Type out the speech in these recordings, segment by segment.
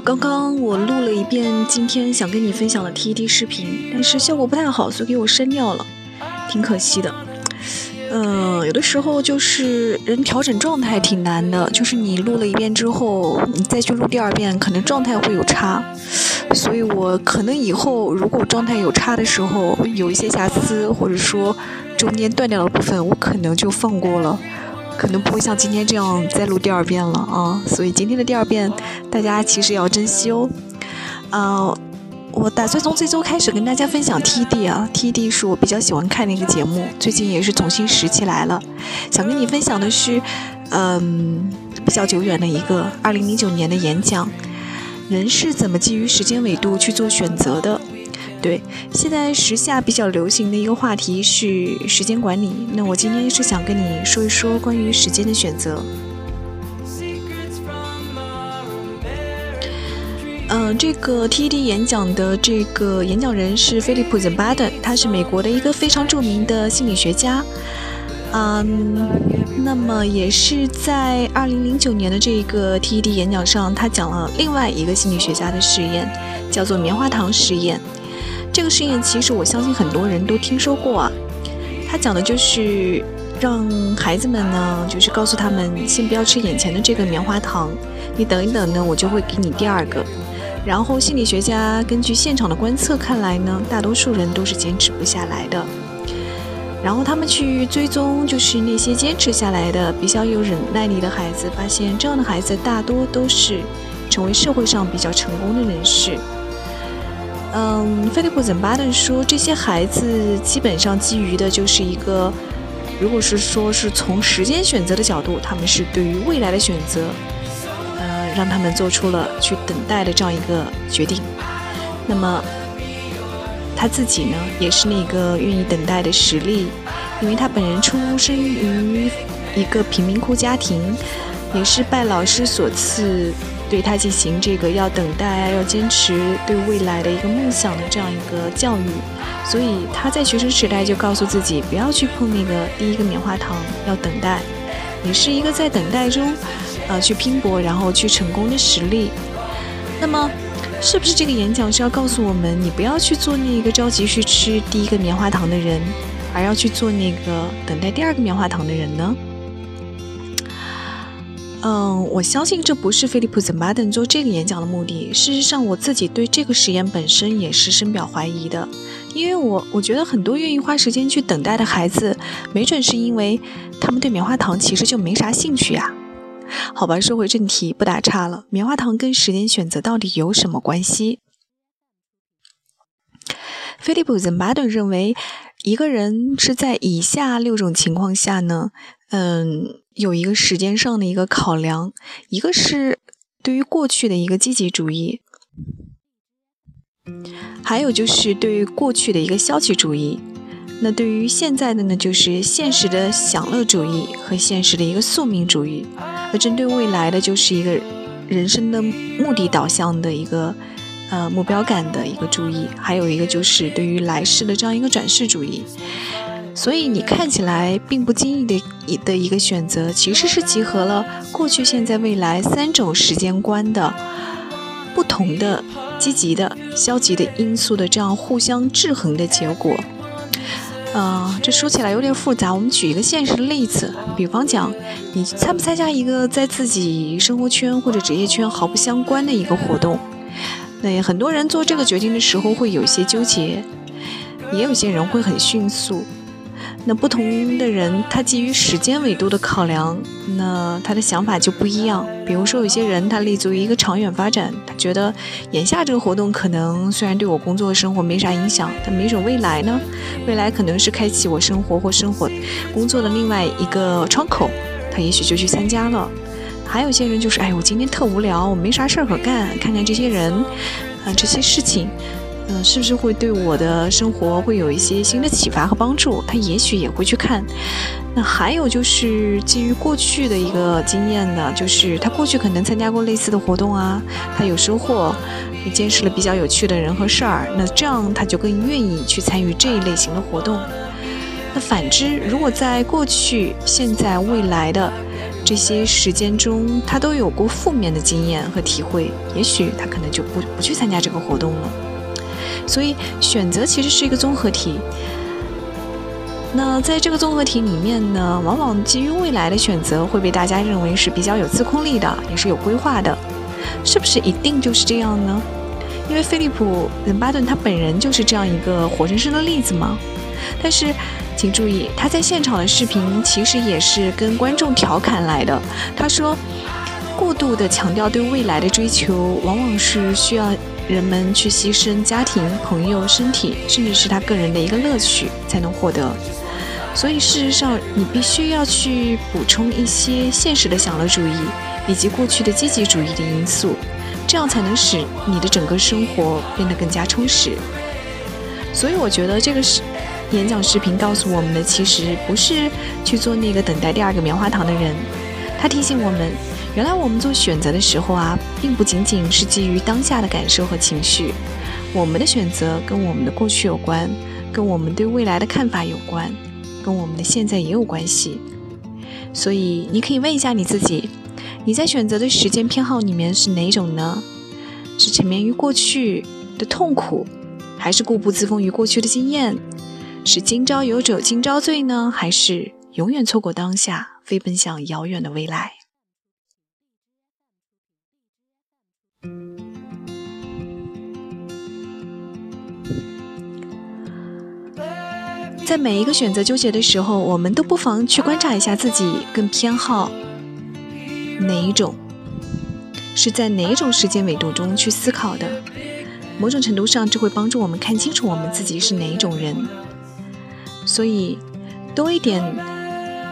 刚刚我录了一遍今天想跟你分享的 TED 视频，但是效果不太好，所以给我删掉了，挺可惜的。嗯，有的时候就是人调整状态挺难的，就是你录了一遍之后，你再去录第二遍，可能状态会有差。所以我可能以后如果状态有差的时候，有一些瑕疵，或者说中间断掉的部分，我可能就放过了。可能不会像今天这样再录第二遍了啊，所以今天的第二遍大家其实也要珍惜哦。啊，我打算从这周开始跟大家分享 TD 啊，TD 是我比较喜欢看的一个节目，最近也是重新拾起来了。想跟你分享的是，嗯，比较久远的一个2009年的演讲，人是怎么基于时间维度去做选择的。对，现在时下比较流行的一个话题是时间管理。那我今天是想跟你说一说关于时间的选择。嗯，这个 TED 演讲的这个演讲人是菲利普·泽巴登，他是美国的一个非常著名的心理学家。嗯，那么也是在2009年的这个 TED 演讲上，他讲了另外一个心理学家的实验，叫做棉花糖实验。这个实验其实我相信很多人都听说过啊，他讲的就是让孩子们呢，就是告诉他们先不要吃眼前的这个棉花糖，你等一等呢，我就会给你第二个。然后心理学家根据现场的观测看来呢，大多数人都是坚持不下来的。然后他们去追踪，就是那些坚持下来的、比较有忍耐力的孩子，发现这样的孩子大多都是成为社会上比较成功的人士。嗯，菲利普·怎巴顿说，这些孩子基本上基于的就是一个，如果是说是从时间选择的角度，他们是对于未来的选择，呃，让他们做出了去等待的这样一个决定。那么他自己呢，也是那个愿意等待的实力，因为他本人出生于一个贫民窟家庭，也是拜老师所赐。对他进行这个要等待、要坚持对未来的一个梦想的这样一个教育，所以他在学生时代就告诉自己不要去碰那个第一个棉花糖，要等待。你是一个在等待中，呃，去拼搏然后去成功的实力。那么，是不是这个演讲是要告诉我们，你不要去做那个着急去吃第一个棉花糖的人，而要去做那个等待第二个棉花糖的人呢？嗯，我相信这不是菲利普·泽巴登做这个演讲的目的。事实上，我自己对这个实验本身也是深表怀疑的，因为我我觉得很多愿意花时间去等待的孩子，没准是因为他们对棉花糖其实就没啥兴趣呀。好吧，说回正题，不打岔了。棉花糖跟时间选择到底有什么关系？菲利普·泽巴顿认为，一个人是在以下六种情况下呢，嗯。有一个时间上的一个考量，一个是对于过去的一个积极主义，还有就是对于过去的一个消极主义。那对于现在的呢，就是现实的享乐主义和现实的一个宿命主义。而针对未来的，就是一个人生的目的导向的一个呃目标感的一个注意，还有一个就是对于来世的这样一个转世主义。所以你看起来并不经意的一的一个选择，其实是集合了过去、现在、未来三种时间观的不同的积极的、消极的因素的这样互相制衡的结果。呃，这说起来有点复杂。我们举一个现实的例子，比方讲，你参不参加一个在自己生活圈或者职业圈毫不相关的一个活动？那很多人做这个决定的时候会有一些纠结，也有些人会很迅速。那不同的人，他基于时间维度的考量，那他的想法就不一样。比如说，有些人他立足于一个长远发展，他觉得眼下这个活动可能虽然对我工作生活没啥影响，但没准未来呢，未来可能是开启我生活或生活工作的另外一个窗口，他也许就去参加了。还有些人就是，哎，我今天特无聊，我没啥事儿可干，看看这些人，啊，这些事情。嗯，是不是会对我的生活会有一些新的启发和帮助？他也许也会去看。那还有就是基于过去的一个经验呢，就是他过去可能参加过类似的活动啊，他有收获，也见识了比较有趣的人和事儿。那这样他就更愿意去参与这一类型的活动。反之，如果在过去、现在、未来的这些时间中，他都有过负面的经验和体会，也许他可能就不不去参加这个活动了。所以，选择其实是一个综合题。那在这个综合体里面呢，往往基于未来的选择会被大家认为是比较有自控力的，也是有规划的，是不是一定就是这样呢？因为菲利普·伦巴顿他本人就是这样一个活生生的例子吗？但是，请注意，他在现场的视频其实也是跟观众调侃来的。他说，过度的强调对未来的追求，往往是需要人们去牺牲家庭、朋友、身体，甚至是他个人的一个乐趣才能获得。所以，事实上，你必须要去补充一些现实的享乐主义以及过去的积极主义的因素，这样才能使你的整个生活变得更加充实。所以，我觉得这个是演讲视频告诉我们的，其实不是去做那个等待第二个棉花糖的人。他提醒我们，原来我们做选择的时候啊，并不仅仅是基于当下的感受和情绪，我们的选择跟我们的过去有关，跟我们对未来的看法有关。跟我们的现在也有关系，所以你可以问一下你自己：你在选择的时间偏好里面是哪种呢？是沉湎于过去的痛苦，还是固步自封于过去的经验？是今朝有酒今朝醉呢，还是永远错过当下，飞奔向遥远的未来？在每一个选择纠结的时候，我们都不妨去观察一下自己更偏好哪一种，是在哪一种时间维度中去思考的。某种程度上，这会帮助我们看清楚我们自己是哪一种人。所以，多一点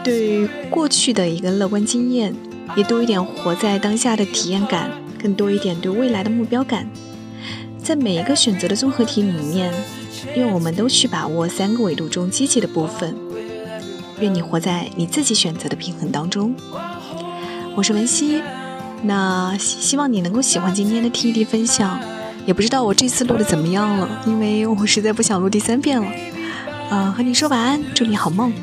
对过去的一个乐观经验，也多一点活在当下的体验感，更多一点对未来的目标感。在每一个选择的综合体里面。愿我们都去把握三个维度中积极的部分。愿你活在你自己选择的平衡当中。我是文熙，那希望你能够喜欢今天的 TED 分享。也不知道我这次录的怎么样了，因为我实在不想录第三遍了。嗯，和你说晚安，祝你好梦。